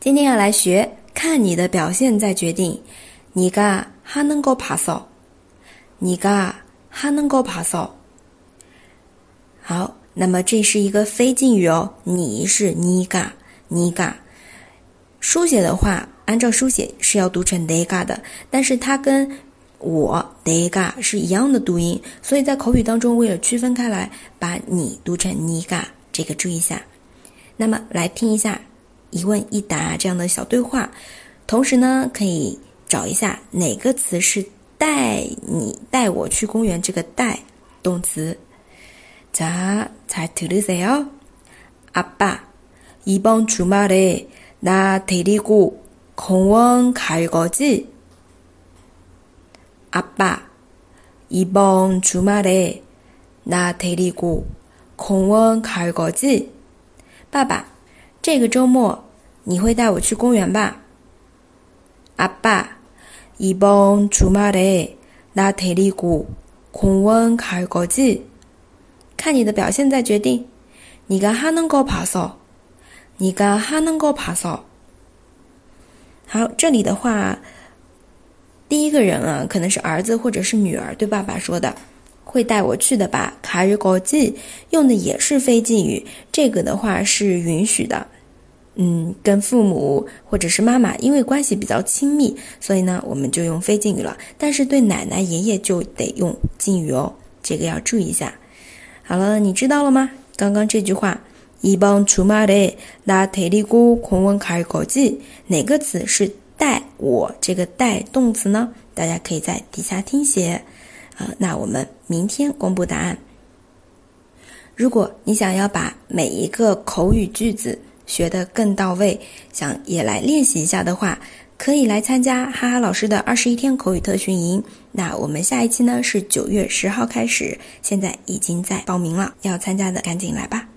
今天要来学，看你的表现再决定。你嘎还能够爬扫，你嘎还能够爬扫。好，那么这是一个非敬语哦，你是你嘎你嘎。书写的话，按照书写是要读成 they 嘎的，但是它跟我 they 嘎是一样的读音，所以在口语当中，为了区分开来，把你读成你嘎，这个注意一下。那么来听一下一问一答这样的小对话，同时呢，可以找一下哪个词是带你带我去公园这个带动词。 자, 잘 들으세요. 아빠, 이번 주말에 나 데리고 공원 갈 거지? 아빠, 이번 주말에 나 데리고 공원 갈 거지? 爸爸， 这个周末你会带我去公园吧？ 아빠, 이번 주말에 나 데리고 공원 갈 거지? 看你的表现再决定。你가하는거봐 서， 你가하는거봐 서。 好，这里的话，第一个人啊，可能是儿子或者是女儿对爸爸说的，会带我去的吧？卡日国际用的也是非敬语，这个的话是允许的。 嗯，跟父母或者是妈妈，因为关系比较亲密，所以呢，我们就用非敬语了。但是对奶奶、爷爷就得用敬语哦，这个要注意一下。好了，你知道了吗？刚刚这句话，이번주말에나데리고공원갈거 지？ 哪个词是带我这个带动词呢？大家可以在底下听写。啊，那我们明天公布答案。如果你想要把每一个口语句子 学得更到位，想也来练习一下的话。可以来参加哈哈老师的二十一天口语特训营。那我们下一期呢是九月十号开始，现在已经在报名了，要参加的赶紧来吧。